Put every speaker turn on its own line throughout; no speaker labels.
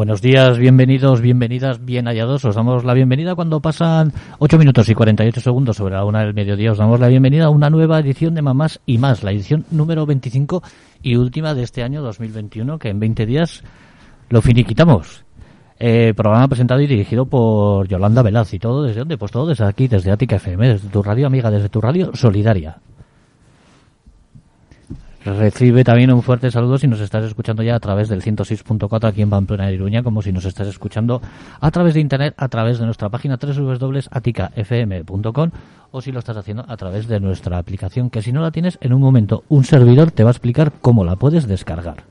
Buenos días, bienvenidos, bienvenidas, bien hallados. Os damos la bienvenida cuando pasan 8 minutos y 48 segundos sobre la una del mediodía. Os damos la bienvenida a una nueva edición de Mamás y Más, la edición número 25 y última de este año 2021, que en 20 días lo finiquitamos. Eh, programa presentado y dirigido por Yolanda Velaz. ¿Y todo desde dónde? Pues todo desde aquí, desde Ática FM, desde tu radio amiga, desde tu radio solidaria. Recibe también un fuerte saludo si nos estás escuchando ya a través del 106.4 aquí en Pamplona, Iruña, como si nos estás escuchando a través de internet, a través de nuestra página www.aticafm.com o si lo estás haciendo a través de nuestra aplicación, que si no la tienes, en un momento un servidor te va a explicar cómo la puedes descargar.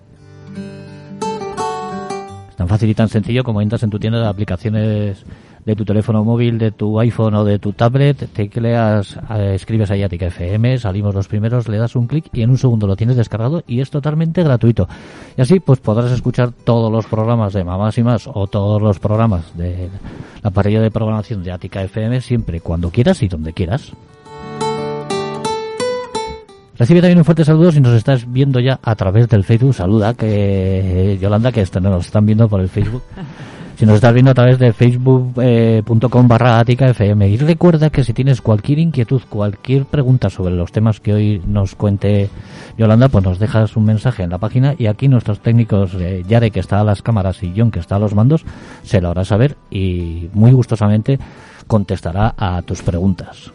Es tan fácil y tan sencillo como entras en tu tienda de aplicaciones de tu teléfono móvil, de tu iPhone o de tu tablet, tecleas, eh, escribes ahí Atica FM, salimos los primeros, le das un clic y en un segundo lo tienes descargado y es totalmente gratuito. Y así pues podrás escuchar todos los programas de Mamás y Más o todos los programas de la parrilla de programación de Atica FM siempre, cuando quieras y donde quieras. Recibe también un fuerte saludo si nos estás viendo ya a través del Facebook. Saluda, que Yolanda, que nos están viendo por el Facebook. Si nos estás viendo a través de facebook.com barra FM. Y recuerda que si tienes cualquier inquietud, cualquier pregunta sobre los temas que hoy nos cuente Yolanda, pues nos dejas un mensaje en la página y aquí nuestros técnicos, eh, Yare que está a las cámaras y John que está a los mandos, se lo hará saber y muy gustosamente contestará a tus preguntas.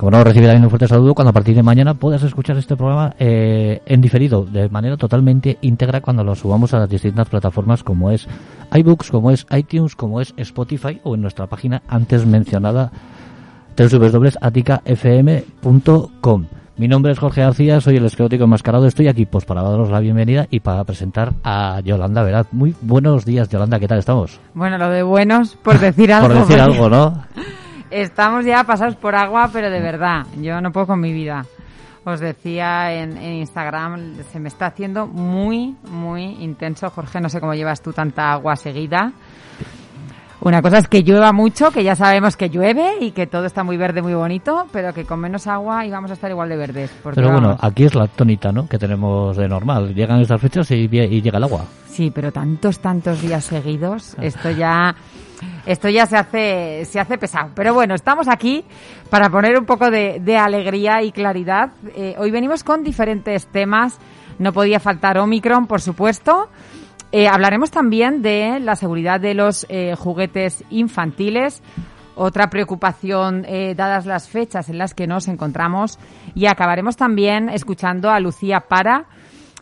Como no, recibe también un fuerte saludo cuando a partir de mañana puedas escuchar este programa eh, en diferido, de manera totalmente íntegra cuando lo subamos a las distintas plataformas como es iBooks, como es iTunes, como es Spotify o en nuestra página antes mencionada www.aticafm.com. Mi nombre es Jorge García, soy el esclerótico enmascarado. Estoy aquí pues para daros la bienvenida y para presentar a Yolanda Veraz. Muy buenos días, Yolanda, ¿qué tal estamos?
Bueno, lo de buenos, por decir algo.
por decir algo, ¿no?
Estamos ya pasados por agua, pero de verdad, yo no puedo con mi vida. Os decía en, en, Instagram, se me está haciendo muy, muy intenso. Jorge, no sé cómo llevas tú tanta agua seguida. Una cosa es que llueva mucho, que ya sabemos que llueve y que todo está muy verde, muy bonito, pero que con menos agua íbamos a estar igual de verdes.
Pero bueno, aquí es la tonita, ¿no? Que tenemos de normal. Llegan estas fechas y, y llega el agua.
Sí, pero tantos, tantos días seguidos, esto ya esto ya se hace, se hace pesado. Pero bueno, estamos aquí para poner un poco de, de alegría y claridad. Eh, hoy venimos con diferentes temas. No podía faltar Omicron, por supuesto. Eh, hablaremos también de la seguridad de los eh, juguetes infantiles. Otra preocupación, dadas las fechas en las que nos encontramos. Y acabaremos también escuchando a Lucía Para,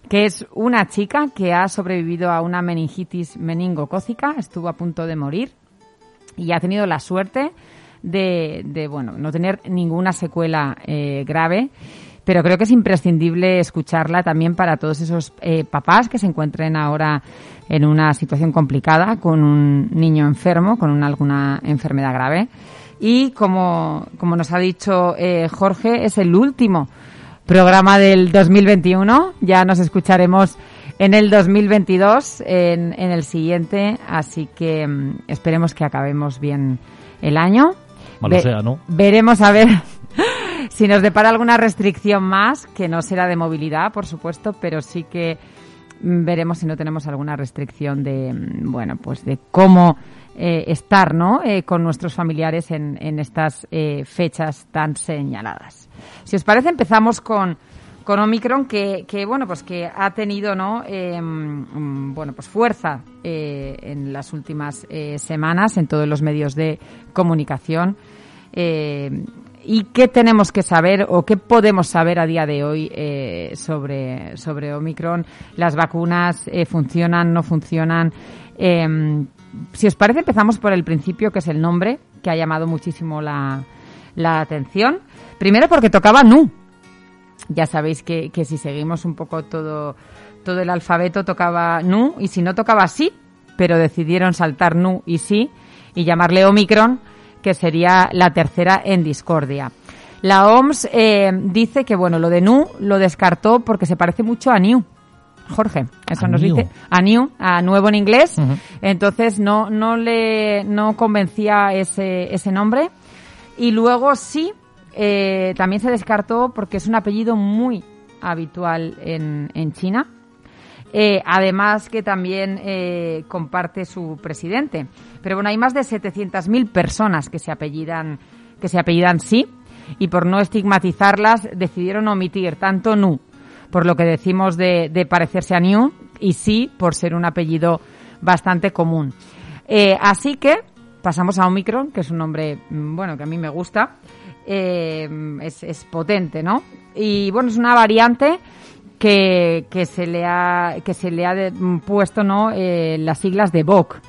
que es una chica que ha sobrevivido a una meningitis meningocócica. Estuvo a punto de morir y ha tenido la suerte de, de bueno, no tener ninguna secuela eh, grave. Pero creo que es imprescindible escucharla también para todos esos eh, papás que se encuentren ahora en una situación complicada con un niño enfermo, con una, alguna enfermedad grave. Y como, como nos ha dicho eh, Jorge, es el último programa del 2021. Ya nos escucharemos en el 2022, en, en el siguiente. Así que mm, esperemos que acabemos bien el año.
Malo Ve sea, ¿no?
Veremos a ver si nos depara alguna restricción más, que no será de movilidad, por supuesto, pero sí que mm, veremos si no tenemos alguna restricción de, mm, bueno, pues de cómo eh, estar, ¿no? Eh, con nuestros familiares en, en estas eh, fechas tan señaladas. Si os parece, empezamos con, con Omicron, que, que bueno, pues que ha tenido, ¿no? Eh, bueno, pues fuerza eh, en las últimas eh, semanas en todos los medios de comunicación. ¿Y qué tenemos que saber o qué podemos saber a día de hoy eh, sobre, sobre Omicron? ¿Las vacunas eh, funcionan, no funcionan? Em, si os parece, empezamos por el principio, que es el nombre, que ha llamado muchísimo la, la atención. Primero porque tocaba Nu. Ya sabéis que, que si seguimos un poco todo, todo el alfabeto tocaba Nu y si no tocaba sí, pero decidieron saltar Nu y sí y llamarle Omicron, que sería la tercera en discordia. La OMS eh, dice que bueno, lo de Nu lo descartó porque se parece mucho a New. Jorge, eso
A
nos
new.
dice a new, a nuevo en inglés. Entonces no no le no convencía ese ese nombre y luego sí eh, también se descartó porque es un apellido muy habitual en, en China. Eh, además que también eh, comparte su presidente. Pero bueno, hay más de 700.000 personas que se apellidan que se apellidan sí y por no estigmatizarlas decidieron omitir tanto Nu por lo que decimos de, parecerse a New y sí por ser un apellido bastante común. Así que pasamos a Omicron, que es un nombre, mm, bueno, que a mí me gusta. Eh, es, es potente, ¿no? Y bueno, es una variante que, que se le ha, que se le ha mm, puesto, ¿no? Eh, las siglas de VOC.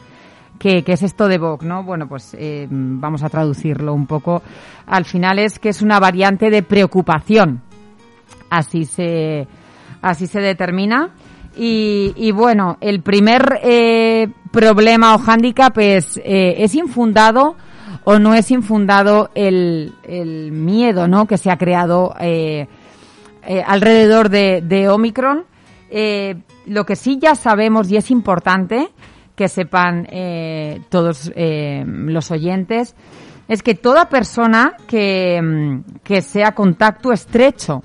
¿Qué, qué es esto de VOC, no? Bueno, pues eh, vamos a traducirlo un poco. Al final es que es una variante de preocupación así se así se determina y, y bueno el primer eh, problema o hándicap es eh, es infundado o no es infundado el, miedo no que se ha creado eh, eh, alrededor de, Omicron Eh, lo que sí ya sabemos y es importante que sepan todos los oyentes es que toda persona que, mm, que sea contacto estrecho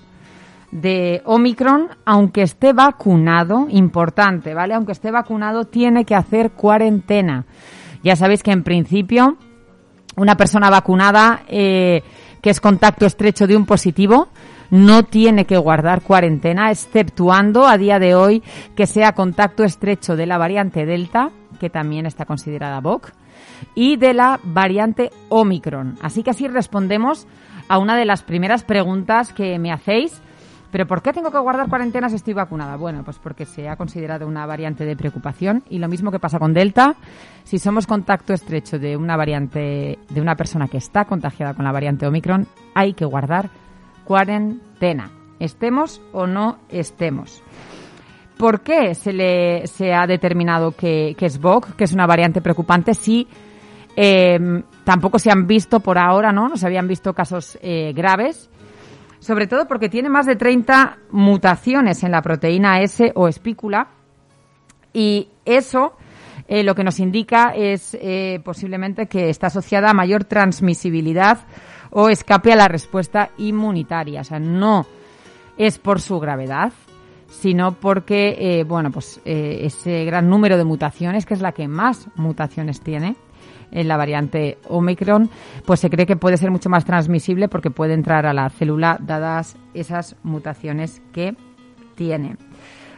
de Omicron, aunque esté vacunado, importante, ¿vale? Aunque esté vacunado, tiene que hacer cuarentena. Ya sabéis que en principio una persona vacunada eh, que es contacto estrecho de un positivo no tiene que guardar cuarentena, exceptuando a día de hoy que sea contacto estrecho de la variante Delta, que también está considerada VOC, y de la variante Omicron. Así que así respondemos a una de las primeras preguntas que me hacéis. ¿Pero por qué tengo que guardar cuarentena si estoy vacunada? Bueno, pues porque se ha considerado una variante de preocupación y lo mismo que pasa con Delta, si somos contacto estrecho de una variante, de una persona que está contagiada con la variante Omicron, hay que guardar cuarentena, estemos o no estemos. ¿Por qué se, le, se ha determinado que, es VOC, que es una variante preocupante, si eh, tampoco se han visto por ahora, ¿no? No se habían visto casos eh, graves, sobre todo porque tiene más de 30 mutaciones en la proteína S o espícula y eso eh, lo que nos indica es eh, posiblemente que está asociada a mayor transmisibilidad o escape a la respuesta inmunitaria. O sea, no es por su gravedad, sino porque, eh, bueno, pues ese gran número de mutaciones, que es la que más mutaciones tiene en la variante Omicron, pues se cree que puede ser mucho más transmisible porque puede entrar a la célula dadas esas mutaciones que tiene.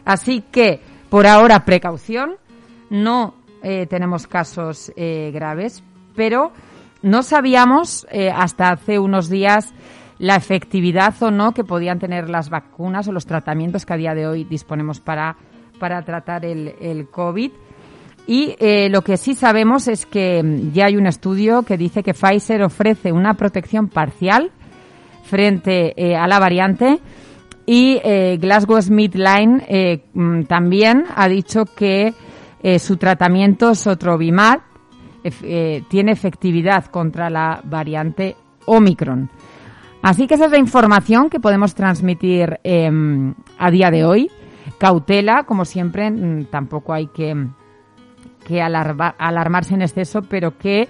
Así que, por ahora, precaución. No eh, tenemos casos eh, graves, pero no sabíamos eh, hasta hace unos días la efectividad o no que podían tener las vacunas o los tratamientos que a día de hoy disponemos para, para tratar el, el COVID. Y eh, lo que sí sabemos es que mm, ya hay un estudio que dice que Pfizer ofrece una protección parcial frente eh, a la variante y eh, Glasgow Smith Line mm, también ha dicho que su tratamiento Sotrovimab tiene efectividad contra la variante Omicron. Así que esa es la información que podemos transmitir em, a día de hoy. Cautela, como siempre, mm, tampoco hay que, que alarma- alarmarse en exceso, pero que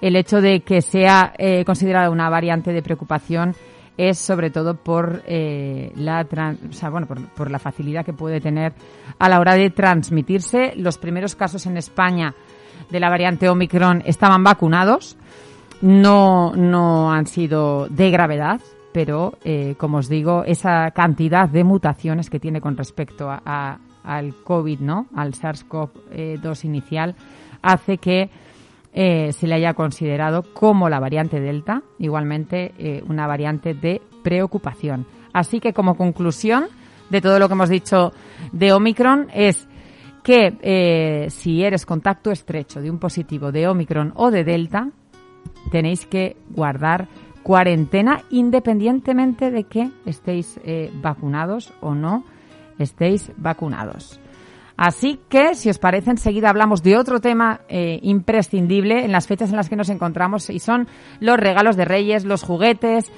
el hecho de que sea eh, considerada una variante de preocupación es sobre todo por eh, la o sea, bueno, por, por la facilidad que puede tener a la hora de transmitirse. Los primeros casos en España de la variante Omicron estaban vacunados, no, no han sido de gravedad, pero eh, como os digo, esa cantidad de mutaciones que tiene con respecto a, al COVID, ¿no? Al SARS-CoV-2 inicial, hace que eh, se le haya considerado como la variante Delta, igualmente eh, una variante de preocupación. Así que como conclusión de todo lo que hemos dicho de Omicron es que si eres contacto estrecho de un positivo de Omicron o de Delta, tenéis que guardar cuarentena independientemente de que estéis eh, vacunados o no estéis vacunados. Así que, si os parece, enseguida hablamos de otro tema eh, imprescindible en las fechas en las que nos encontramos y son los regalos de Reyes, los juguetes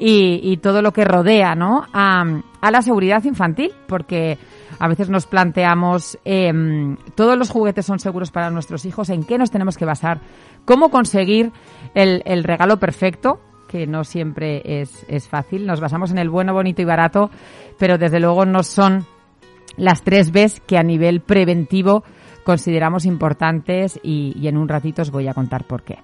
y, todo lo que rodea ¿no? a, la seguridad infantil, porque a veces nos planteamos em, todos los juguetes son seguros para nuestros hijos, en qué nos tenemos que basar, cómo conseguir el regalo perfecto, que no siempre es, es fácil. Nos basamos en el bueno, bonito y barato, pero desde luego no son las tres Bs que a nivel preventivo consideramos importantes y, y en un ratito os voy a contar por qué.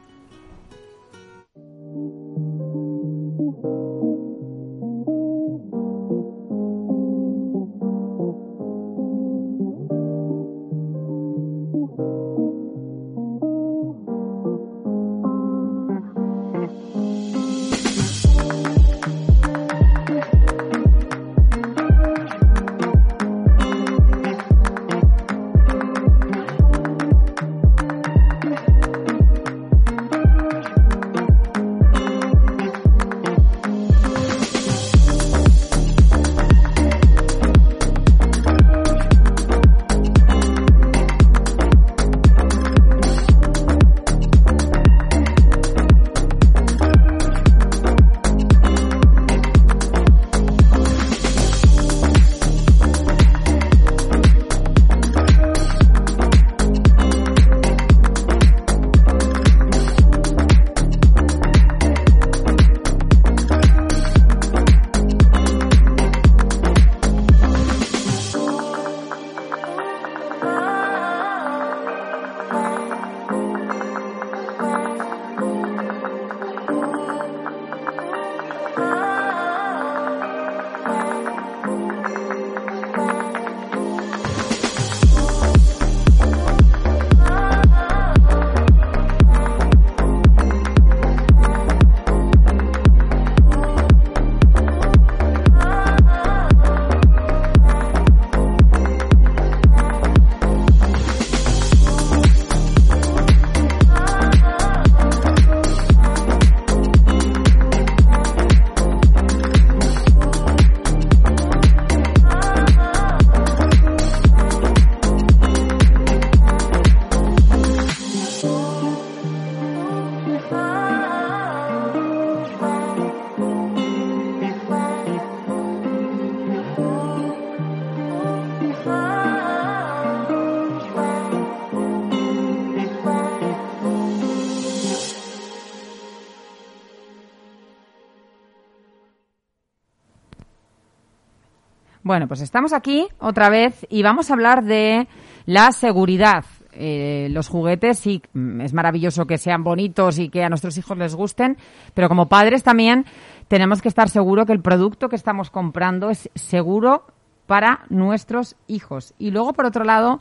Bueno, pues estamos aquí otra vez y vamos a hablar de la seguridad. Eh, los juguetes sí, mm, es maravilloso que sean bonitos y que a nuestros hijos les gusten, pero como padres también tenemos que estar seguros que el producto que estamos comprando es seguro para nuestros hijos. Y luego, por otro lado,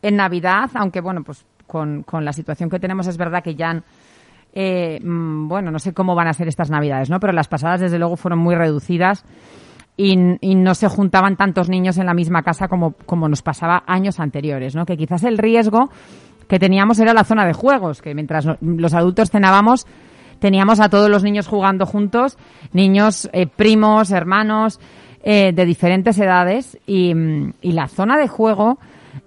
en Navidad, aunque bueno, pues con, con la situación que tenemos es verdad que ya, eh, mm, bueno, no sé cómo van a ser estas Navidades, ¿no? Pero las pasadas desde luego fueron muy reducidas y, no se juntaban tantos niños en la misma casa como, como nos pasaba años anteriores, ¿no? Que quizás el riesgo que teníamos era la zona de juegos, que mientras los adultos cenábamos, teníamos a todos los niños jugando juntos, niños, eh, primos, hermanos, eh, de diferentes edades, y, y, la zona de juego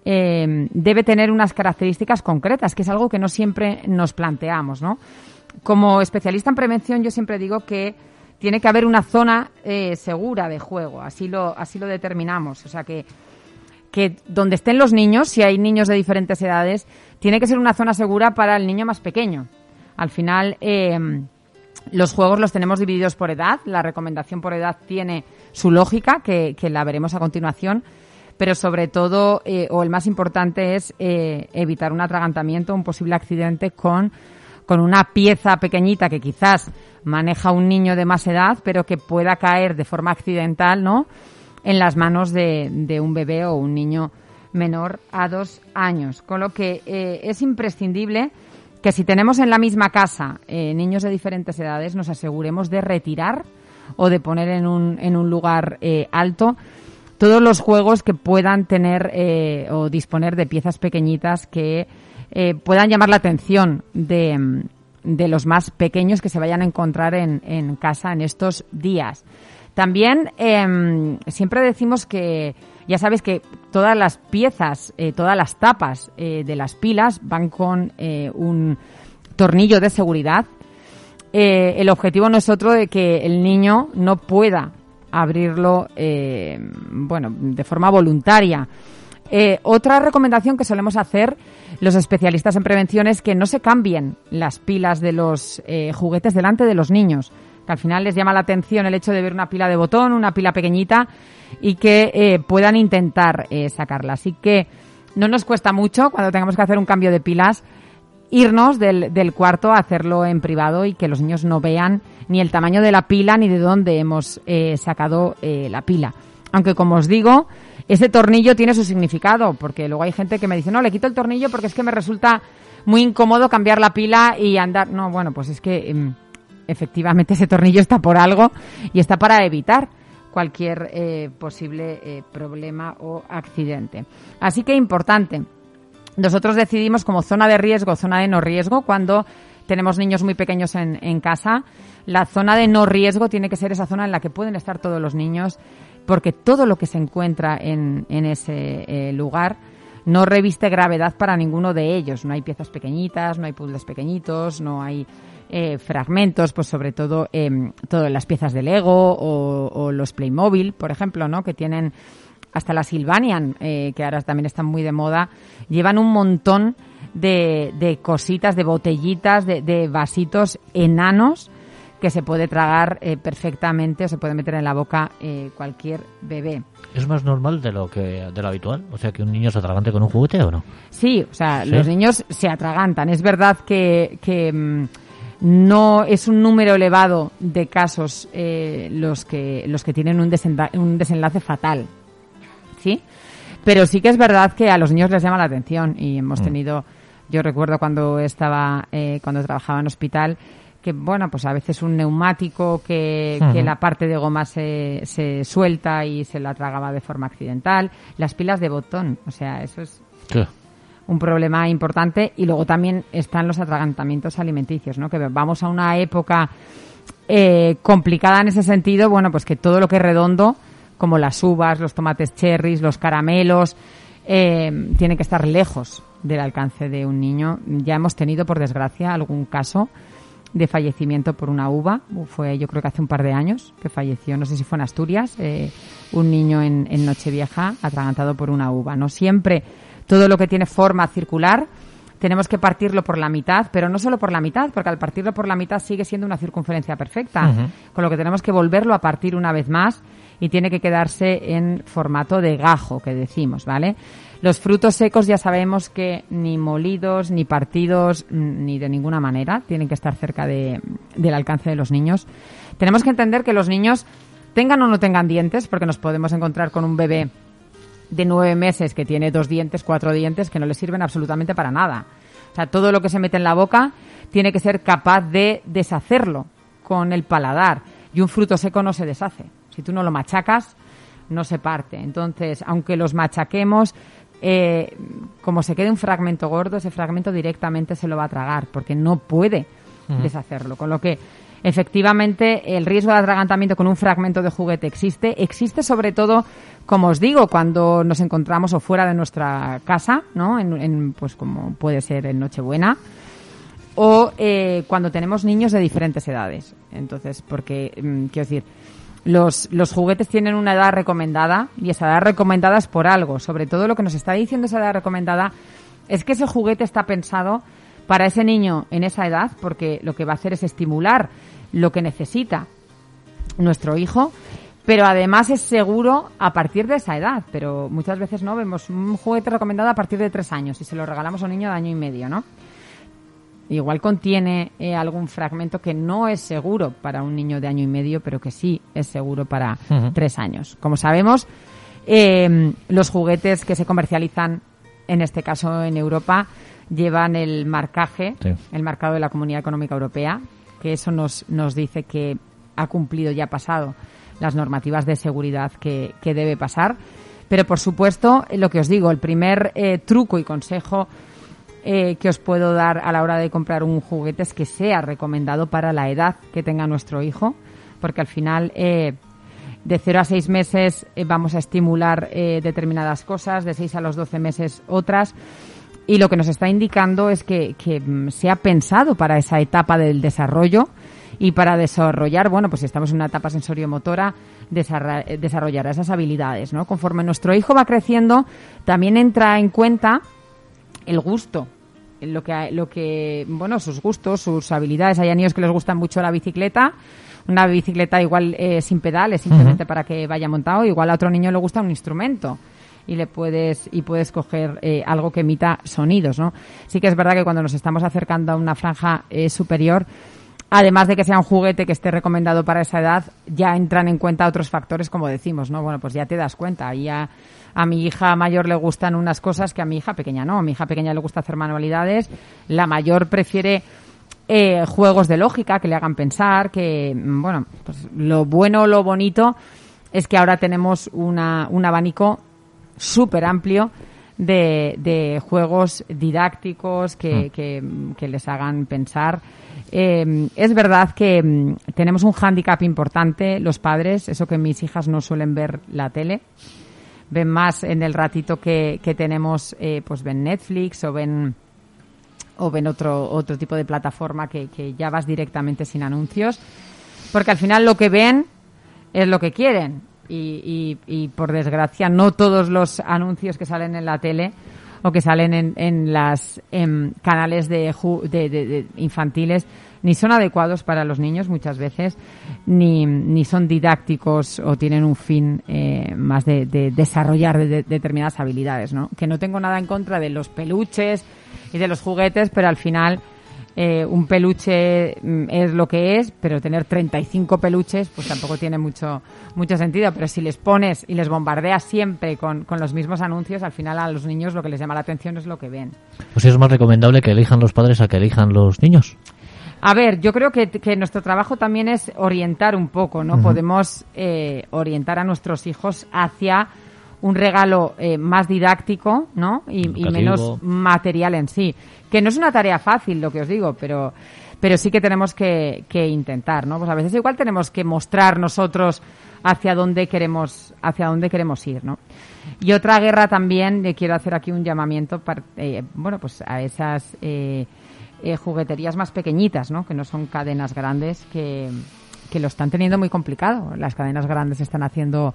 eh, debe tener unas características concretas, que es algo que no siempre nos planteamos, ¿no? Como especialista en prevención, yo siempre digo que tiene que haber una zona eh, segura de juego, así lo, así lo determinamos. O sea que, que donde estén los niños, si hay niños de diferentes edades, tiene que ser una zona segura para el niño más pequeño. Al final, eh, los juegos los tenemos divididos por edad, la recomendación por edad tiene su lógica, que, que la veremos a continuación, pero sobre todo, eh, o el más importante es eh, evitar un atragantamiento, un posible accidente con con una pieza pequeñita que quizás maneja un niño de más edad, pero que pueda caer de forma accidental, ¿no? En las manos de, de un bebé o un niño menor a dos años. Con lo que eh, es imprescindible que si tenemos en la misma casa eh, niños de diferentes edades, nos aseguremos de retirar o de poner en un, en un lugar eh, alto todos los juegos que puedan tener eh, o disponer de piezas pequeñitas que eh, puedan llamar la atención de, de los más pequeños que se vayan a encontrar en, casa en estos días. También em, siempre decimos que ya sabes que todas las piezas, eh, todas las tapas eh, de las pilas van con eh, un tornillo de seguridad. El objetivo no es otro de que el niño no pueda abrirlo, bueno, de forma voluntaria. Eh, otra recomendación que solemos hacer los especialistas en prevención es que no se cambien las pilas de los eh, juguetes delante de los niños. Que al final les llama la atención el hecho de ver una pila de botón, una pila pequeñita y que eh, puedan intentar eh, sacarla. Así que no nos cuesta mucho cuando tengamos que hacer un cambio de pilas irnos del, cuarto a hacerlo en privado y que los niños no vean ni el tamaño de la pila ni de dónde hemos sacado la pila. Aunque como os digo, ese tornillo tiene su significado, porque luego hay gente que me dice, no, le quito el tornillo porque es que me resulta muy incómodo cambiar la pila y andar. No, bueno, pues es que em, efectivamente ese tornillo está por algo y está para evitar cualquier eh, posible eh, problema o accidente. Así que importante. Nosotros decidimos como zona de riesgo, zona de no riesgo, cuando tenemos niños muy pequeños en, en casa. La zona de no riesgo tiene que ser esa zona en la que pueden estar todos los niños, porque todo lo que se encuentra en, en ese eh, lugar no reviste gravedad para ninguno de ellos. No hay piezas pequeñitas, no hay puzzles pequeñitos, no hay eh, fragmentos, pues sobre todo eh, todas las piezas de Lego o, o los Playmobil, por ejemplo, ¿no? Que tienen hasta la Sylvanian, eh, que ahora también están muy de moda, llevan un montón de, de cositas, de botellitas, de, de vasitos enanos que se puede tragar eh, perfectamente o se puede meter en la boca eh, cualquier bebé.
¿Es más normal de lo que de lo habitual? O sea, que un niño se atragante con un juguete o no?
Sí, o sea,
¿Sí?
los niños se atragantan. Es verdad que, que mm, no es un número elevado de casos eh, los que los que tienen un, un desenlace fatal, ¿sí? Pero sí que es verdad que a los niños les llama la atención y hemos
Mm.
tenido, yo recuerdo cuando estaba, eh, cuando trabajaba en hospital, que bueno, pues a veces un neumático que, que la parte de goma se, se suelta y se la tragaba de forma accidental, las pilas de botón, o sea, eso es
¿Qué?
un problema importante y luego también están los atragantamientos alimenticios, ¿no? Que vamos a una época eh, complicada en ese sentido, bueno, pues que todo lo que es redondo, como las uvas, los tomates cherries, los caramelos, eh, tiene que estar lejos del alcance de un niño. Ya hemos tenido, por desgracia, algún caso de fallecimiento por una uva. Fue, yo creo que hace un par de años que falleció, no sé si fue en Asturias, eh, un niño en, en Nochevieja atragantado por una uva. No siempre todo lo que tiene forma circular tenemos que partirlo por la mitad, pero no solo por la mitad, porque al partirlo por la mitad sigue siendo una circunferencia perfecta, con lo que tenemos que volverlo a partir una vez más y tiene que quedarse en formato de gajo, que decimos, ¿vale? Los frutos secos ya sabemos que ni molidos, ni partidos, mm, ni de ninguna manera tienen que estar cerca de- del alcance de los niños. Tenemos que entender que los niños tengan o no tengan dientes, porque nos podemos encontrar con un bebé de nueve meses que tiene dos dientes, cuatro dientes, que no le sirven absolutamente para nada. O sea, todo lo que se mete en la boca tiene que ser capaz de deshacerlo con el paladar. Y un fruto seco no se deshace. Si tú no lo machacas, no se parte. Entonces, aunque los machaquemos, eh, como se quede un fragmento gordo, ese fragmento directamente se lo va a tragar, porque no puede deshacerlo. Con lo que, efectivamente, el riesgo de atragantamiento con un fragmento de juguete existe. Existe sobre todo, como os digo, cuando nos encontramos o fuera de nuestra casa, ¿no? En, en, pues como puede ser en Nochebuena o eh, cuando tenemos niños de diferentes edades. Entonces, porque, mm, quiero decir, los, los juguetes tienen una edad recomendada y esa edad recomendada es por algo. Sobre todo lo que nos está diciendo esa edad recomendada es que ese juguete está pensado para ese niño en esa edad porque lo que va a hacer es estimular lo que necesita nuestro hijo, pero además es seguro a partir de esa edad. Pero muchas veces no vemos un juguete recomendado a partir de tres años y se lo regalamos a un niño de año y medio, ¿no? Igual contiene eh, algún fragmento que no es seguro para un niño de año y medio, pero que sí es seguro para tres años. Como sabemos, eh, los juguetes que se comercializan, en este caso en Europa, llevan el marcaje,
Sí.
el marcado de la Comunidad Económica Europea, que eso nos, nos dice que ha cumplido y ha pasado las normativas de seguridad que, que debe pasar. Pero, por supuesto, lo que os digo, el primer eh, truco y consejo eh, que os puedo dar a la hora de comprar un juguete es que sea recomendado para la edad que tenga nuestro hijo, porque al final eh, de 0 a 6 meses eh, vamos a estimular eh, determinadas cosas, de 6 a los 12 meses otras. Y lo que nos está indicando es que, que mm, se ha pensado para esa etapa del desarrollo y para desarrollar, bueno, pues si estamos en una etapa sensoriomotora, eh, desarrollar esas habilidades, ¿no? Conforme nuestro hijo va creciendo, también entra en cuenta el gusto lo que lo que bueno sus gustos sus habilidades. Hay niños que les gusta mucho la bicicleta. Una bicicleta igual eh, sin pedales simplemente para que vaya montado. Igual a otro niño le gusta un instrumento y le puedes y puedes coger eh, algo que emita sonidos no sí que es verdad que cuando nos estamos acercando a una franja eh, superior además de que sea un juguete que esté recomendado para esa edad, ya entran en cuenta otros factores, como decimos, ¿no? Bueno, pues ya te das cuenta. Ahí a, a mi hija mayor le gustan unas cosas que a mi hija pequeña no. A mi hija pequeña le gusta hacer manualidades. La mayor prefiere eh, juegos de lógica que le hagan pensar, que, mm, bueno, pues lo bueno, lo bonito es que ahora tenemos una, un abanico súper amplio de, de juegos didácticos que, que, que les hagan pensar. Eh, es verdad que mm, tenemos un hándicap importante los padres, eso que mis hijas no suelen ver la tele, ven más en el ratito que, que tenemos, eh, pues ven Netflix o ven o ven otro otro tipo de plataforma que, que ya vas directamente sin anuncios, porque al final lo que ven es lo que quieren y, y, y por desgracia no todos los anuncios que salen en la tele o que salen en, en las en canales de, de, de- de infantiles ni son adecuados para los niños muchas veces ni, ni son didácticos o tienen un fin eh, más de, de desarrollar de- de- determinadas habilidades ¿no? que no tengo nada en contra de los peluches y de los juguetes pero al final eh, un peluche mm, es lo que es, pero tener 35 peluches pues tampoco tiene mucho mucho sentido. Pero si les pones y les bombardeas siempre con, con los mismos anuncios, al final a los niños lo que les llama la atención es lo que ven.
Pues es más recomendable que elijan los padres a que elijan los niños.
A ver, yo creo que, que nuestro trabajo también es orientar un poco, ¿no? Podemos eh, orientar a nuestros hijos hacia un regalo eh, más didáctico, ¿no? Y, menos material en sí. Que no es una tarea fácil, lo que os digo, pero, pero sí que tenemos que, intentar, ¿no? Pues a veces igual tenemos que mostrar nosotros hacia dónde queremos, hacia dónde queremos ir, ¿no? Y otra guerra también, le quiero hacer aquí un llamamiento, eh, bueno, pues a esas eh, eh, jugueterías más pequeñitas, ¿no? Que no son cadenas grandes, que, que lo están teniendo muy complicado. Las cadenas grandes están haciendo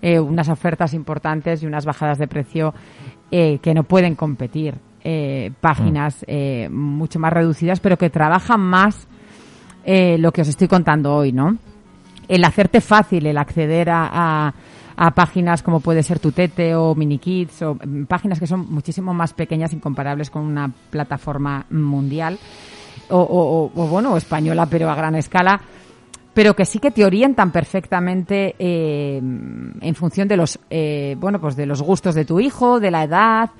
eh, unas ofertas importantes y unas bajadas de precio que no pueden competir. Eh, páginas eh, mucho más reducidas, pero que trabajan más eh, lo que os estoy contando hoy, ¿no? El hacerte fácil el acceder a, a- a páginas como puede ser Tutete o MiniKids o mm, páginas que son muchísimo más pequeñas incomparables con una plataforma mundial o, o- o- bueno o española pero a gran escala pero que sí que te orientan perfectamente eh, en función de los eh, bueno pues de los gustos de tu hijo de la edad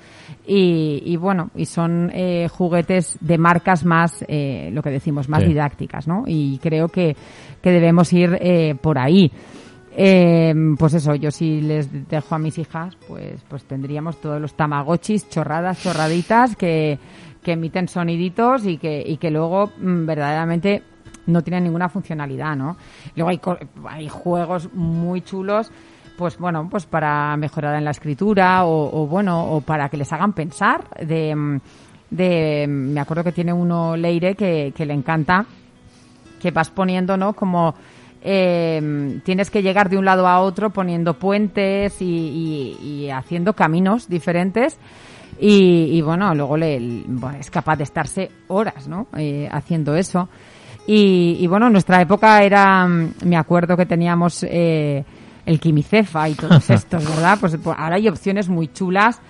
y, y, bueno y son eh, juguetes de marcas más eh, lo que decimos más
Sí.
didácticas no y creo que, que debemos ir eh, por ahí Eh, pues eso yo si les dejo a mis hijas pues pues tendríamos todos los tamagotchis chorradas chorraditas que que emiten soniditos y que y que luego mm, verdaderamente no tienen ninguna funcionalidad, ¿no? Luego hay, hay juegos muy chulos, pues bueno, pues para mejorar en la escritura o, o, bueno, o para que les hagan pensar. De, de, me acuerdo que tiene uno Leire que, que le encanta, que vas poniendo, ¿no? Como eh, tienes que llegar de un lado a otro poniendo puentes y, y- y haciendo caminos diferentes. Y, y bueno, luego le, es capaz de estarse horas, ¿no? Eh, haciendo eso. Y, y bueno, en nuestra época era, mm, me acuerdo que teníamos eh, el quimicefa y todos estos, ¿verdad? Pues, pues ahora hay opciones muy chulas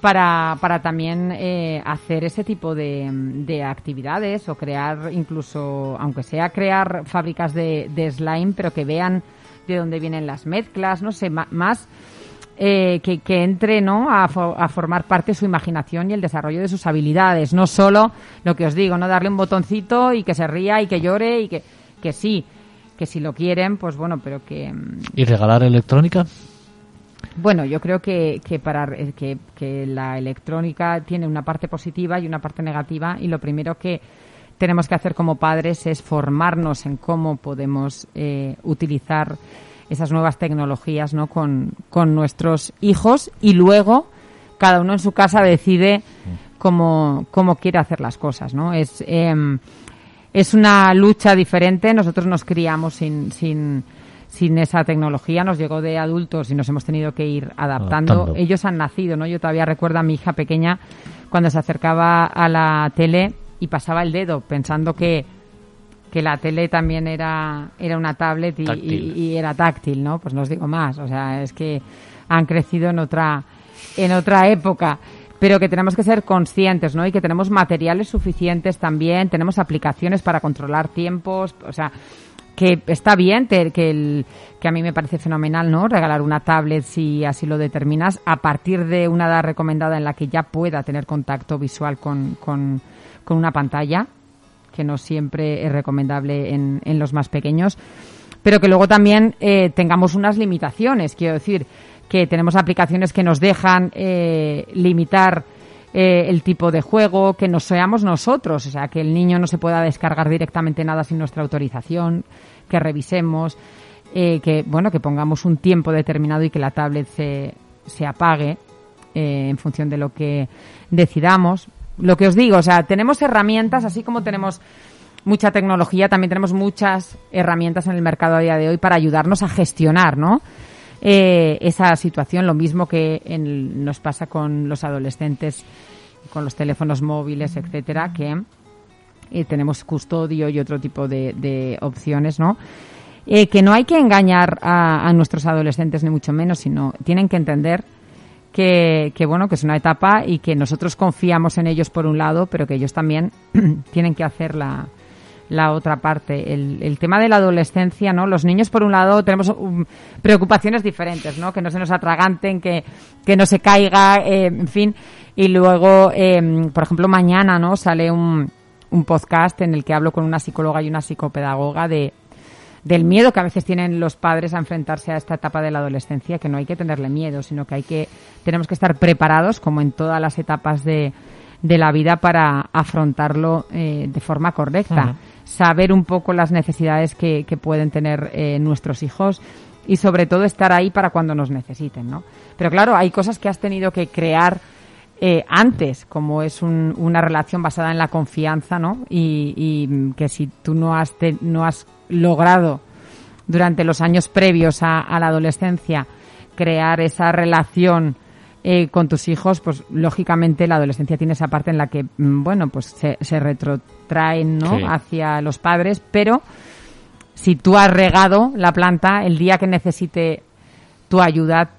para, para también eh, hacer ese tipo de, de actividades o crear incluso, aunque sea crear fábricas de, de slime, pero que vean de dónde vienen las mezclas, no sé, más eh, que, que entre ¿no? A, fo- a formar parte de su imaginación y el desarrollo de sus habilidades. No solo lo que os digo, no darle un botoncito y que se ría y que llore y que, que sí, que si lo quieren, pues bueno, pero que, mm,
¿Y regalar electrónica?
bueno, yo creo que, que, para, eh, que, que la electrónica tiene una parte positiva y una parte negativa y lo primero que tenemos que hacer como padres es formarnos en cómo podemos eh, utilizar esas nuevas tecnologías ¿no? con, con nuestros hijos y luego cada uno en su casa decide cómo, cómo quiere hacer las cosas. ¿no? Es, em, es una lucha diferente. Nosotros nos criamos sin, sin, sin esa tecnología, nos llegó de adultos y nos hemos tenido que ir adaptando.
Adaptando.
Ellos han nacido, ¿no? Yo todavía recuerdo a mi hija pequeña cuando se acercaba a la tele y pasaba el dedo pensando que que la tele también era era una tablet y,
Táctil.
y- y era táctil, ¿no? Pues no os digo más, o sea, es que han crecido en otra en otra época, pero que tenemos que ser conscientes, ¿no? Y que tenemos materiales suficientes también, tenemos aplicaciones para controlar tiempos, o sea, que está bien, te- que, el- que a mí me parece fenomenal, ¿no? Regalar una tablet si así lo determinas, a partir de una edad recomendada en la que ya pueda tener contacto visual con, con, con una pantalla, que no siempre es recomendable en, los más pequeños, pero que luego también eh, tengamos unas limitaciones, quiero decir, que tenemos aplicaciones que nos dejan eh, limitar eh, el tipo de juego, que nos seamos nosotros, o sea, que el niño no se pueda descargar directamente nada sin nuestra autorización, que revisemos, eh, que bueno, que pongamos un tiempo determinado y que la tablet se, se apague en función de lo que decidamos. Lo que os digo, o sea, tenemos herramientas, así como tenemos mucha tecnología, también tenemos muchas herramientas en el mercado a día de hoy para ayudarnos a gestionar, ¿no? Eh, esa situación, lo mismo que en- nos pasa con los adolescentes, con los teléfonos móviles, etcétera, que eh, tenemos custodio y otro tipo de, de opciones, ¿no? Eh, que no hay que engañar a, a nuestros adolescentes ni mucho menos, sino tienen que entender que, que, bueno que es una etapa y que nosotros confiamos en ellos por un lado, pero que ellos también tienen que hacer la, la otra parte. El, el tema de la adolescencia, ¿no? Los niños, por un lado, tenemos um, preocupaciones diferentes, ¿no? Que no se nos atraganten, que, que no se caiga, eh, en fin. Y luego, eh, por ejemplo, mañana, ¿no? Sale un, un podcast en el que hablo con una psicóloga y una psicopedagoga de, del miedo que a veces tienen los padres a enfrentarse a esta etapa de la adolescencia, que no hay que tenerle miedo, sino que hay que, tenemos que estar preparados, como en todas las etapas de, de la vida, para afrontarlo eh, de forma correcta. Saber un poco las necesidades que, que pueden tener eh, nuestros hijos y sobre todo estar ahí para cuando nos necesiten, ¿no? Pero claro, hay cosas que has tenido que crear eh, antes, como es un- una relación basada en la confianza, ¿no? Y, y, que si tú no has, te- no has logrado durante los años previos a, a la adolescencia crear esa relación eh, con tus hijos, pues lógicamente la adolescencia tiene esa parte en la que, mm, bueno, pues se, se retrotraen, ¿no?
Sí.
Hacia los padres, pero si tú has regado la planta, el día que necesite tu ayuda,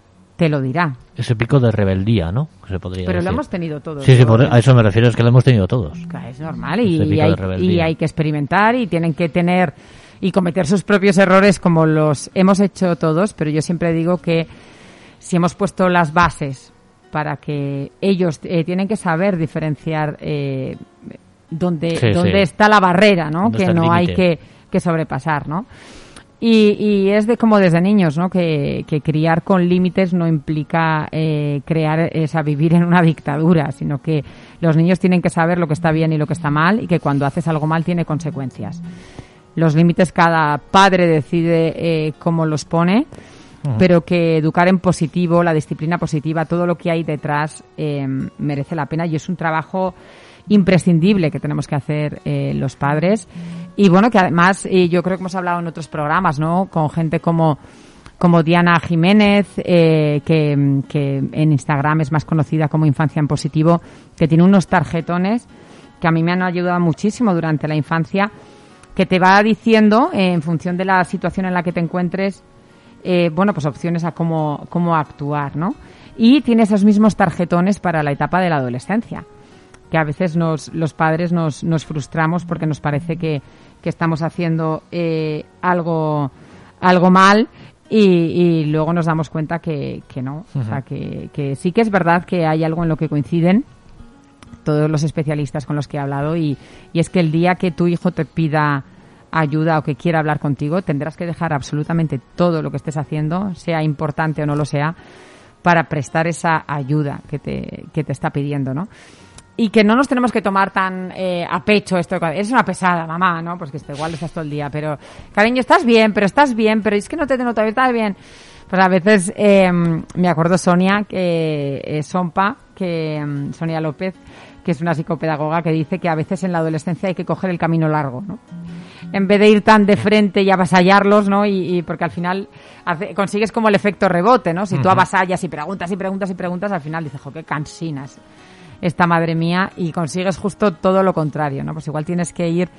te lo dirá.
Ese pico de rebeldía, ¿no? Se podría
Pero lo
decir.
hemos tenido todos.
Sí, sí, por- a eso me refiero, es que lo hemos tenido todos.
Claro, Es normal y, hay, y hay que experimentar y tienen que tener y cometer sus propios errores como los hemos hecho todos, pero yo siempre digo que si hemos puesto las bases para que ellos eh, tienen que saber diferenciar eh, dónde,
Sí,
dónde
sí.
está la barrera, ¿no? Que no hay que, que sobrepasar, ¿no? Y, y es de como desde niños, ¿no? Que, que criar con límites no implica eh, crear, esa vivir en una dictadura, sino que los niños tienen que saber lo que está bien y lo que está mal y que cuando haces algo mal tiene consecuencias. Los límites cada padre decide eh, cómo los pone, pero que educar en positivo, la disciplina positiva, todo lo que hay detrás eh, merece la pena y es un trabajo imprescindible que tenemos que hacer eh, los padres. Y bueno, que además, y yo creo que hemos hablado en otros programas, ¿no? Con gente como, como Diana Jiménez, eh, que, que en Instagram es más conocida como Infancia en Positivo, que tiene unos tarjetones que a mí me han ayudado muchísimo durante la infancia, que te va diciendo, eh, en función de la situación en la que te encuentres, eh, bueno, pues opciones a cómo, cómo actuar, ¿no? Y tiene esos mismos tarjetones para la etapa de la adolescencia, que a veces nos, los padres nos, nos frustramos porque nos parece que, que estamos haciendo eh, algo, algo mal y, y luego nos damos cuenta que, que no. O sea, que, que sí que es verdad que hay algo en lo que coinciden todos los especialistas con los que he hablado y, y es que el día que tu hijo te pida ayuda o que quiera hablar contigo, tendrás que dejar absolutamente todo lo que estés haciendo, sea importante o no lo sea, para prestar esa ayuda que te, que te está pidiendo, ¿no? Y que no nos tenemos que tomar tan eh, a pecho esto. de, Es una pesada, mamá, ¿no? Pues que está igual estás todo el día. Pero, cariño, estás bien, pero estás bien, pero es que no te noto, estás bien. Pues a veces eh, me acuerdo Sonia, que eh, Sompa, que mm, Sonia López, que es una psicopedagoga, que dice que a veces en la adolescencia hay que coger el camino largo, ¿no? En vez de ir tan de frente y avasallarlos, ¿no? Y, y porque al final hace- consigues como el efecto rebote, ¿no? Si tú avasallas y preguntas y preguntas y preguntas, al final dices, jo, qué cansinas esta madre mía y consigues justo todo lo contrario, ¿no? Pues igual tienes que ir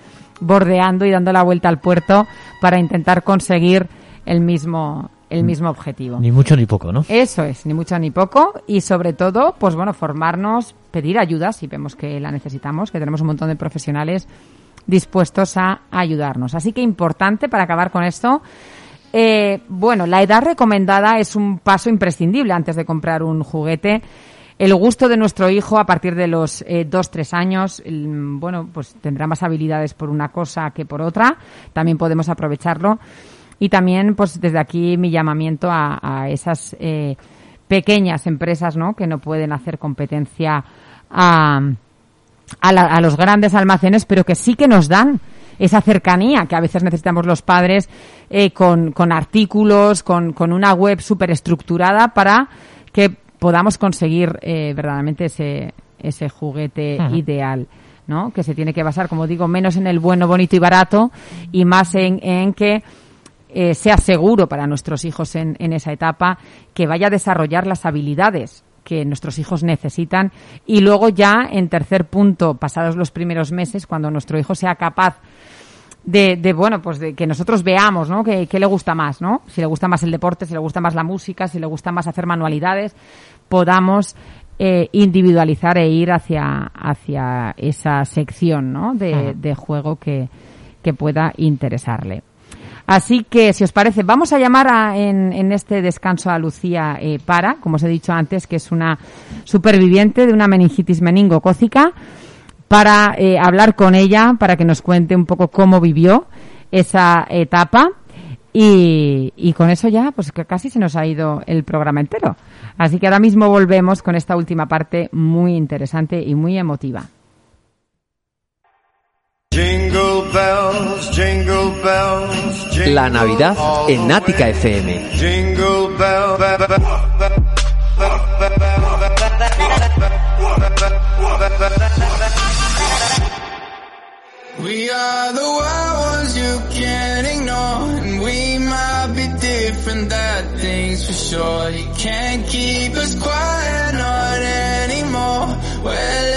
bordeando y dando la vuelta al puerto para intentar conseguir el mismo el mismo objetivo.
Ni mucho ni poco, ¿no?
Eso es, ni mucho ni poco y sobre todo, pues bueno, formarnos, pedir ayuda si vemos que la necesitamos, que tenemos un montón de profesionales dispuestos a ayudarnos. Así que importante para acabar con esto. eh, bueno, la edad recomendada es un paso imprescindible antes de comprar un juguete. El gusto de nuestro hijo a partir de los eh, dos, tres años, bueno, pues tendrá más habilidades por una cosa que por otra. También podemos aprovecharlo. Y también, pues desde aquí mi llamamiento a, a esas eh, pequeñas empresas, ¿no? Que no pueden hacer competencia a, a, la- a los grandes almacenes, pero que sí que nos dan esa cercanía que a veces necesitamos los padres eh, con, con artículos, con, con una web súper estructurada para que podamos conseguir eh, verdaderamente ese, ese juguete ideal. ¿no? Que se tiene que basar, como digo, menos en el bueno, bonito y barato y más en, en que eh, sea seguro para nuestros hijos en, en esa etapa, que vaya a desarrollar las habilidades que nuestros hijos necesitan y luego ya en tercer punto, pasados los primeros meses, cuando nuestro hijo sea capaz de, de, bueno, pues de que nosotros veamos, ¿no? Que, que le gusta más, ¿no? Si le gusta más el deporte, si le gusta más la música, si le gusta más hacer manualidades, podamos eh, individualizar e ir hacia, hacia esa sección, ¿no? De, de juego que, que pueda interesarle. Así que, si os parece, vamos a llamar a- en, en este descanso a Lucía eh, Para, como os he dicho antes, que es una superviviente de una meningitis meningocócica, para eh, hablar con ella, para que nos cuente un poco cómo vivió esa etapa. Y, y con eso ya, pues que casi se nos ha ido el programa entero. Así que ahora mismo volvemos con esta última parte muy interesante y muy emotiva.
La Navidad en
the
Ática
way.
FM.
We are the different, that thing's for sure. You can't keep us quiet, not anymore. We're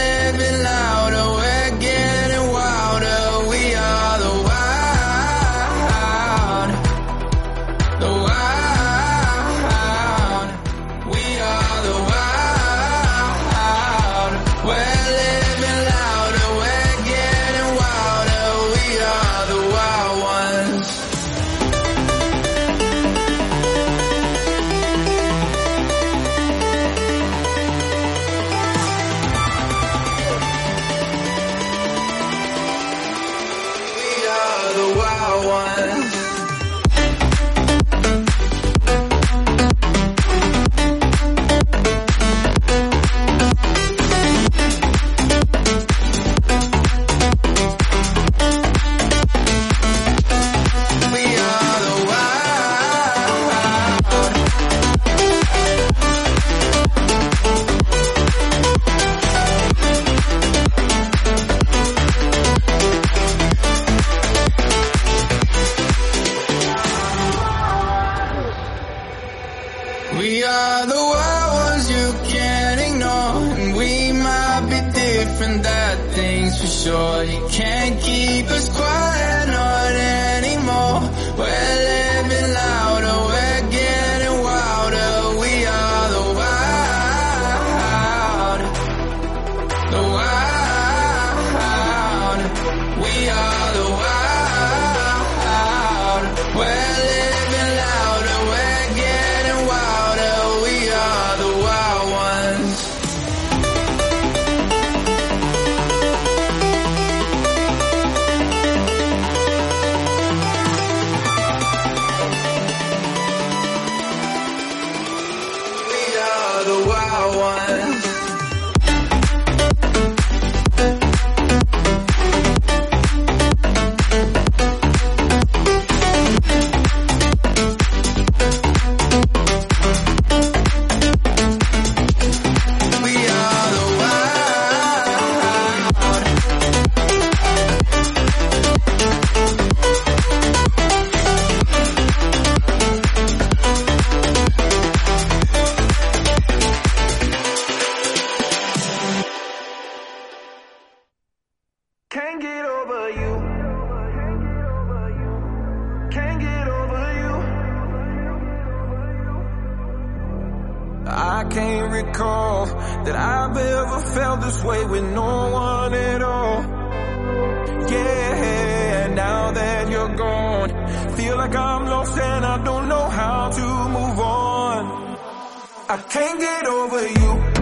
the wild ones you can't ignore And we might be different, that thing's for sure. You can't keep us quiet, not
never felt this way with no one at all. Yeah, now that you're gone, feel like I'm lost and I don't know how to move on. I can't get over you.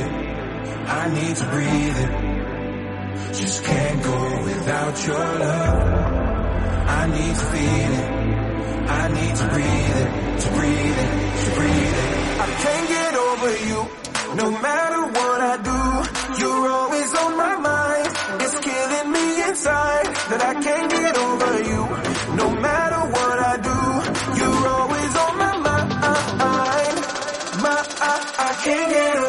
it. I need to breathe it. Just can't go without your love. I need to feel it. I need to breathe it. To breathe it. To breathe it. I can't get over you. No matter what I do, you're always on my mind. It's killing me inside that I can't get over you. No matter what I do, you're always on my mind. My, I, I can't get over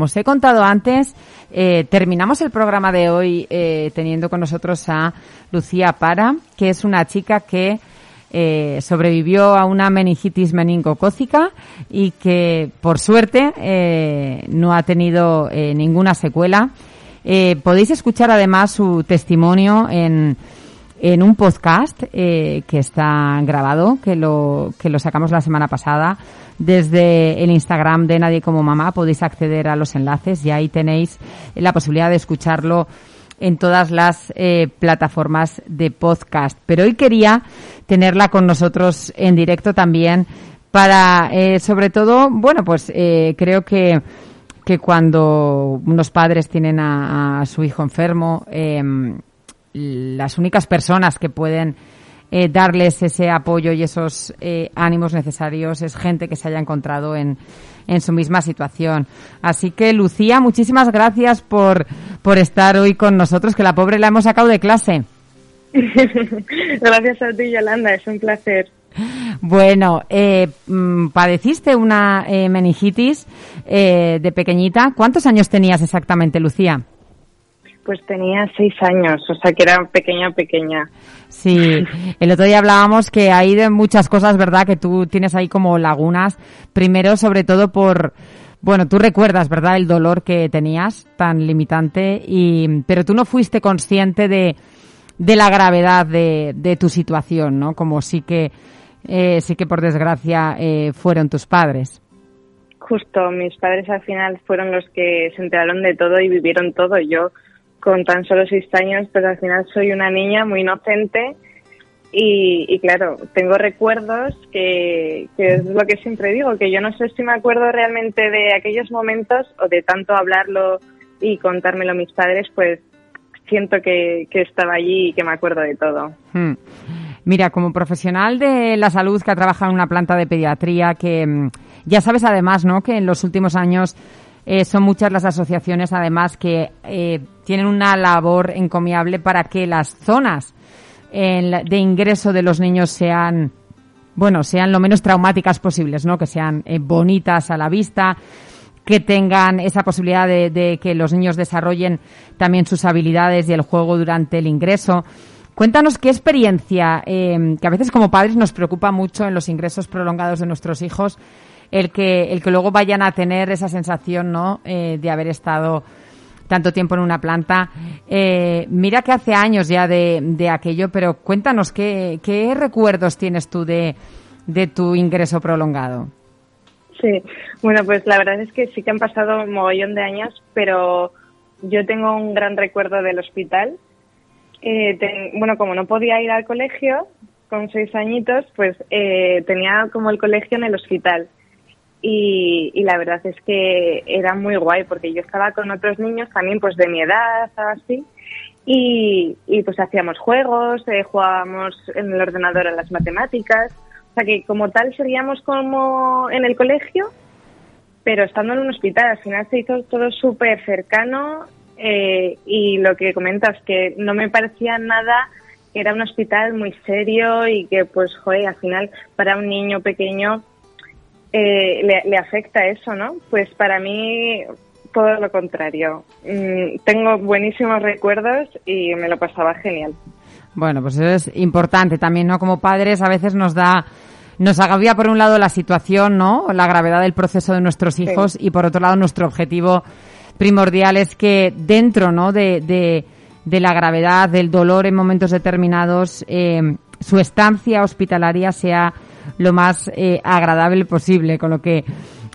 como os he contado antes, eh, terminamos el programa de hoy eh, teniendo con nosotros a Lucía Para, que es una chica que eh, sobrevivió a una meningitis meningocócica y que, por suerte, no ha tenido ninguna secuela. Podéis escuchar además su testimonio en, en un podcast eh, que está grabado, que lo, que lo sacamos la semana pasada. Desde el Instagram de Nadie como Mamá podéis acceder a los enlaces y ahí tenéis la posibilidad de escucharlo en todas las eh, plataformas de podcast. Pero hoy quería tenerla con nosotros en directo también para, eh, sobre todo, bueno, pues eh, creo que que cuando unos padres tienen a, a su hijo enfermo, eh, las únicas personas que pueden eh, darles ese apoyo y esos eh, ánimos necesarios es gente que se haya encontrado en, en su misma situación. Así que, Lucía, muchísimas gracias por, por estar hoy con nosotros, que la pobre la hemos sacado de clase.
Gracias a ti, Yolanda, es un placer.
Bueno, eh, mm, padeciste una eh, meningitis eh, de pequeñita. ¿Cuántos años tenías exactamente, Lucía?
Pues tenía seis años, o sea que era pequeña, pequeña.
Sí, el otro día hablábamos que hay de muchas cosas, ¿verdad? Que tú tienes ahí como lagunas. Primero, sobre todo por, bueno, tú recuerdas, ¿verdad? El dolor que tenías tan limitante y, pero tú no fuiste consciente de, de la gravedad de, de tu situación, ¿no? Como sí que, eh, sí que por desgracia eh, fueron tus padres.
Justo, mis padres al final fueron los que se enteraron de todo y vivieron todo. Yo, con tan solo seis años, pues al final soy una niña muy inocente y, y claro, tengo recuerdos que, es lo que siempre digo, que yo no sé si me acuerdo realmente de aquellos momentos o de tanto hablarlo y contármelo mis padres, pues siento que, que estaba allí y que me acuerdo de todo.
Hmm. Mira, como profesional de la salud que ha trabajado en una planta de pediatría, que mm, ya sabes además, ¿no? Que en los últimos años eh, son muchas las asociaciones, además, que eh, tienen una labor encomiable para que las zonas la- de ingreso de los niños sean, bueno, sean lo menos traumáticas posibles, ¿no? Que sean eh, bonitas a la vista, que tengan esa posibilidad de, que los niños desarrollen también sus habilidades y el juego durante el ingreso. Cuéntanos qué experiencia, eh, que a veces como padres nos preocupa mucho en los ingresos prolongados de nuestros hijos, el que, el que luego vayan a tener esa sensación, ¿no? Eh, de haber estado tanto tiempo en una planta. Eh, mira que hace años ya de, de aquello, pero cuéntanos qué, qué recuerdos tienes tú de, de tu ingreso prolongado.
Sí, bueno, pues la verdad es que sí que han pasado un mogollón de años, pero yo tengo un gran recuerdo del hospital. Eh, ten- bueno, como no podía ir al colegio con seis añitos, pues eh, tenía como el colegio en el hospital. Y, y la verdad es que era muy guay porque yo estaba con otros niños también pues de mi edad o así y, y pues hacíamos juegos, eh, jugábamos en el ordenador a las matemáticas, o sea que como tal seríamos como en el colegio, pero estando en un hospital, al final se hizo todo súper cercano eh, y lo que comentas, que no me parecía nada que era un hospital muy serio y que pues, joder, al final para un niño pequeño eh, le, le afecta eso, ¿no? Pues para mí todo lo contrario. Mm, tengo buenísimos recuerdos y me lo pasaba genial.
Bueno, pues eso es importante también, ¿no? Como padres a veces nos da, nos agobia por un lado la situación, ¿no? La gravedad del proceso de nuestros hijos y por otro lado nuestro objetivo primordial es que dentro, ¿no? De, de, de la gravedad, del dolor en momentos determinados, eh, su estancia hospitalaria sea lo más eh, agradable posible, con lo que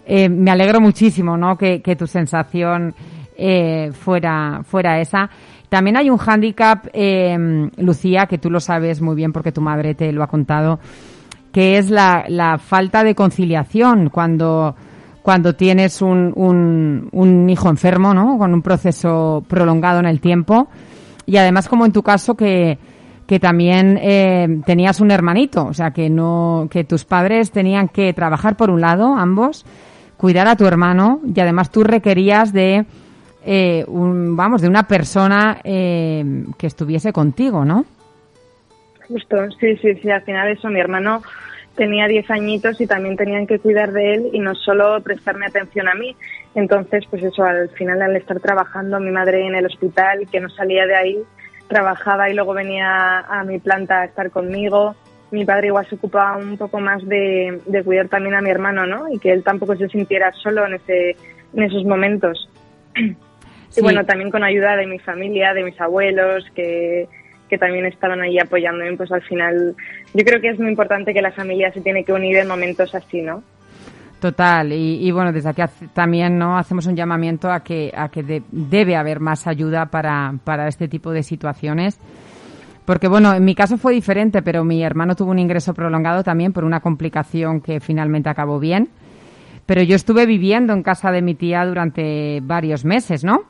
eh, me alegro muchísimo, ¿no? Que, que tu sensación eh, fuera, fuera esa. También hay un hándicap, eh, Lucía, que tú lo sabes muy bien porque tu madre te lo ha contado, que es la, la falta de conciliación cuando, cuando tienes un, un, un hijo enfermo, ¿no? Con un proceso prolongado en el tiempo. Y además, como en tu caso, que, que también eh, tenías un hermanito, o sea, que no, que tus padres tenían que trabajar por un lado, ambos, cuidar a tu hermano y además tú requerías de, eh, un, vamos, de una persona eh, que estuviese contigo, ¿no?
Justo, sí, sí, sí, al final eso, mi hermano tenía 10 añitos y también tenían que cuidar de él y no solo prestarme atención a mí. Entonces, pues eso, al final al estar trabajando mi madre en el hospital, que no salía de ahí, trabajaba y luego venía a mi planta a estar conmigo. Mi padre igual se ocupaba un poco más de, de cuidar también a mi hermano, ¿no? Y que él tampoco se sintiera solo en, ese, en esos momentos.
Sí.
Y bueno, también con ayuda de mi familia, de mis abuelos, que, que también estaban ahí apoyándome, pues al final yo creo que es muy importante que la familia se tiene que unir en momentos así, ¿no?
Total, y, bueno, desde aquí también no hacemos un llamamiento a que, a que de- debe haber más ayuda para, para este tipo de situaciones. Porque bueno, en mi caso fue diferente, pero mi hermano tuvo un ingreso prolongado también por una complicación que finalmente acabó bien. Pero yo estuve viviendo en casa de mi tía durante varios meses, ¿no?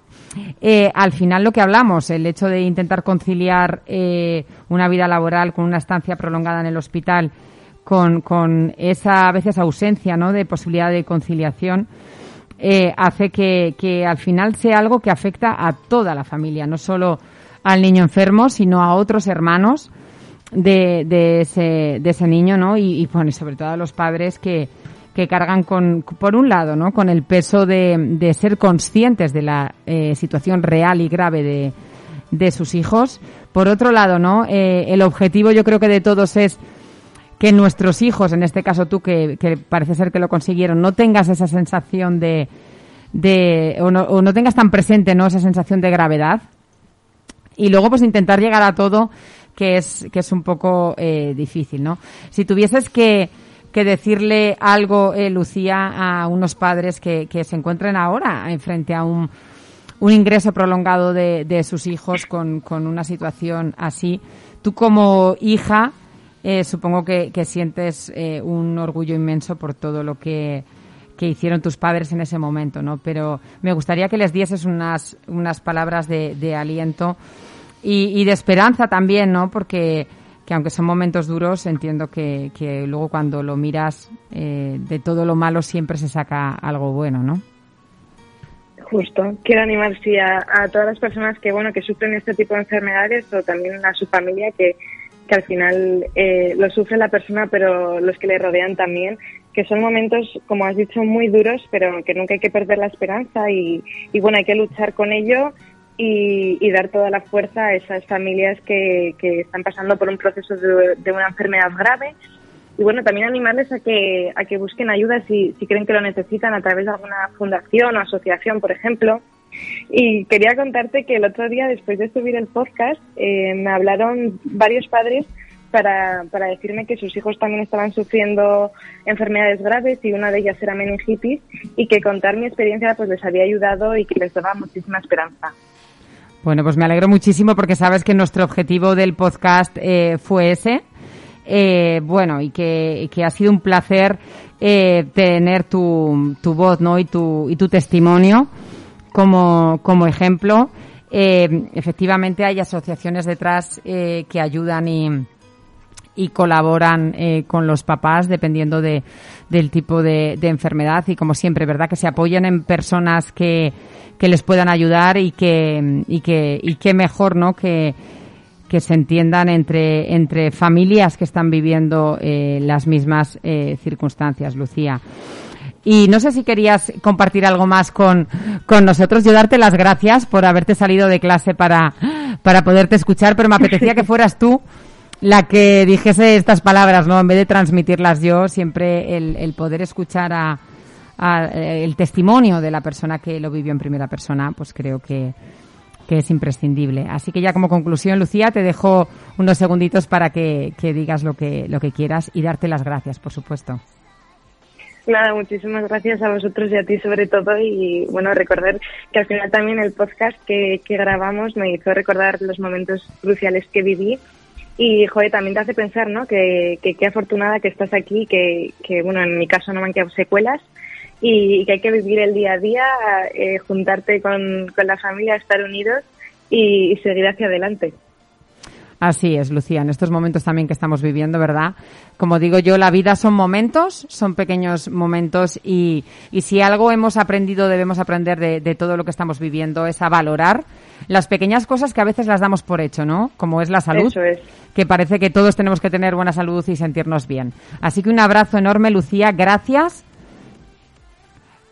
Eh, al final lo que hablamos, el hecho de intentar conciliar eh, una vida laboral con una estancia prolongada en el hospital, con, con esa a veces ausencia, ¿no? De posibilidad de conciliación, eh, hace que, que al final sea algo que afecta a toda la familia, no solo al niño enfermo, sino a otros hermanos de, de, ese, de ese niño, ¿no? Y, y bueno, sobre todo a los padres que, que cargan con, por un lado, ¿no? Con el peso de, de ser conscientes de la eh, situación real y grave de, de sus hijos. Por otro lado, ¿no? Eh, el objetivo yo creo que de todos es que nuestros hijos, en este caso tú, que, que parece ser que lo consiguieron, no tengas esa sensación de, de o, no, o no tengas tan presente, ¿no? Esa sensación de gravedad. Y luego, pues intentar llegar a todo, que es, que es un poco eh, difícil, ¿no? Si tuvieses que, que decirle algo, eh, Lucía, a unos padres que, que se encuentren ahora en frente a un, un ingreso prolongado de, de sus hijos con, con una situación así, tú como hija, eh, supongo que, sientes eh, un orgullo inmenso por todo lo que, que hicieron tus padres en ese momento, ¿no? Pero me gustaría que les dieses unas, unas palabras de, de aliento y, y de esperanza también, ¿no? Porque que aunque son momentos duros, entiendo que, que luego cuando lo miras eh, de todo lo malo siempre se saca algo bueno, ¿no?
Justo. Quiero animar sí, a, a todas las personas que bueno que sufren este tipo de enfermedades o también a su familia que, que al final eh, lo sufre la persona pero los que le rodean también que son momentos como has dicho muy duros pero que nunca hay que perder la esperanza y, y bueno hay que luchar con ello y, y dar toda la fuerza a esas familias que, que están pasando por un proceso de, una enfermedad grave y bueno, también animarles a que, a que busquen ayuda si, si creen que lo necesitan a través de alguna fundación o asociación, por ejemplo. Y quería contarte que el otro día, después de subir el podcast, eh, me hablaron varios padres para, para decirme que sus hijos también estaban sufriendo enfermedades graves y una de ellas era meningitis y que contar mi experiencia pues les había ayudado y que les daba muchísima esperanza.
Bueno, pues me alegro muchísimo porque sabes que nuestro objetivo del podcast eh, fue ese. Eh, bueno, y que, que ha sido un placer eh, tener tu, tu voz ¿no? y, tu, y tu testimonio como, como ejemplo. Eh, efectivamente hay asociaciones detrás eh, que ayudan y, y colaboran eh, con los papás dependiendo de, del tipo de, enfermedad y como siempre, ¿verdad? Que se apoyen en personas que, que les puedan ayudar y que, y que, y qué mejor, ¿no? Que, que se entiendan entre, entre familias que están viviendo eh, las mismas eh, circunstancias, Lucía. Y no sé si querías compartir algo más con, con nosotros. Yo darte las gracias por haberte salido de clase para, para poderte escuchar, pero me apetecía que fueras tú la que dijese estas palabras, ¿no? En vez de transmitirlas yo, siempre el, el poder escuchar a, a, eh, el testimonio de la persona que lo vivió en primera persona, pues creo que, que es imprescindible. Así que ya como conclusión, Lucía, te dejo unos segunditos para que, que digas lo que, lo que quieras y darte las gracias, por supuesto.
Nada, muchísimas gracias a vosotros y a ti sobre todo y bueno, recordar que al final también el podcast que, que grabamos me hizo recordar los momentos cruciales que viví y joder, también te hace pensar, ¿no? Que, que qué afortunada que estás aquí, que, que bueno, en mi caso no me han quedado secuelas y, y que hay que vivir el día a día, eh, juntarte con, con la familia, estar unidos y, y seguir hacia adelante.
Así es, Lucía, en estos momentos también que estamos viviendo, ¿verdad? Como digo yo, la vida son momentos, son pequeños momentos y, y si algo hemos aprendido, debemos aprender de, de todo lo que estamos viviendo, es a valorar las pequeñas cosas que a veces las damos por hecho, ¿no? Como es la salud,
Eso es.
que parece que todos tenemos que tener buena salud y sentirnos bien. Así que un abrazo enorme, Lucía, gracias.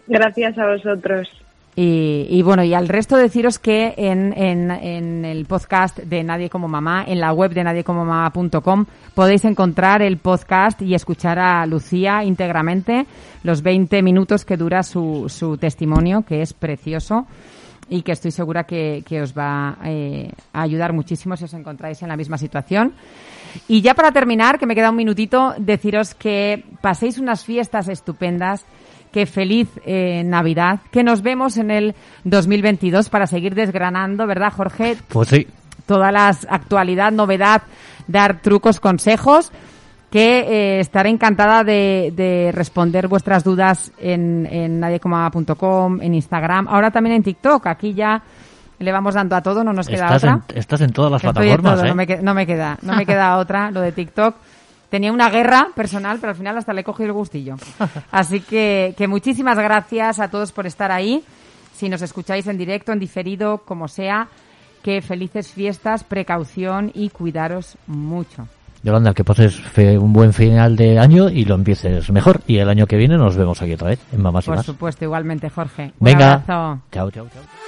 Gracias a vosotros.
Y, bueno, y al resto deciros que en, en, en el podcast de Nadie como Mamá, en la web de nadiecomomamá.com, podéis encontrar el podcast y escuchar a Lucía íntegramente los 20 minutos que dura su, su testimonio, que es precioso y que estoy segura que, que os va eh, a ayudar muchísimo si os encontráis en la misma situación. Y ya para terminar, que me queda un minutito, deciros que paséis unas fiestas estupendas, que feliz eh, Navidad, que nos vemos en el 2022 para seguir desgranando, ¿verdad, Jorge?
Pues sí.
Toda la actualidad, novedad, dar trucos, consejos, que eh, estaré encantada de, de responder vuestras dudas en, en nadiecomama.com, en Instagram, ahora también en TikTok, aquí ya le vamos dando a todo, no nos queda
Estás
otra.
en, estás en todas las plataformas,
todo,
¿eh?
no, me, no me queda, no me queda otra, lo de TikTok. Tenía una guerra personal, pero al final hasta le he cogido el gustillo. Así que, que muchísimas gracias a todos por estar ahí. Si nos escucháis en directo, en diferido, como sea, que felices fiestas, precaución y cuidaros mucho.
Yolanda, que pases fe- un buen final de año y lo empieces mejor. Y el año que viene nos vemos aquí otra vez en Mamás y
Por
Más.
supuesto, igualmente, Jorge. Un
Venga.
abrazo.
Chao, chao, chao.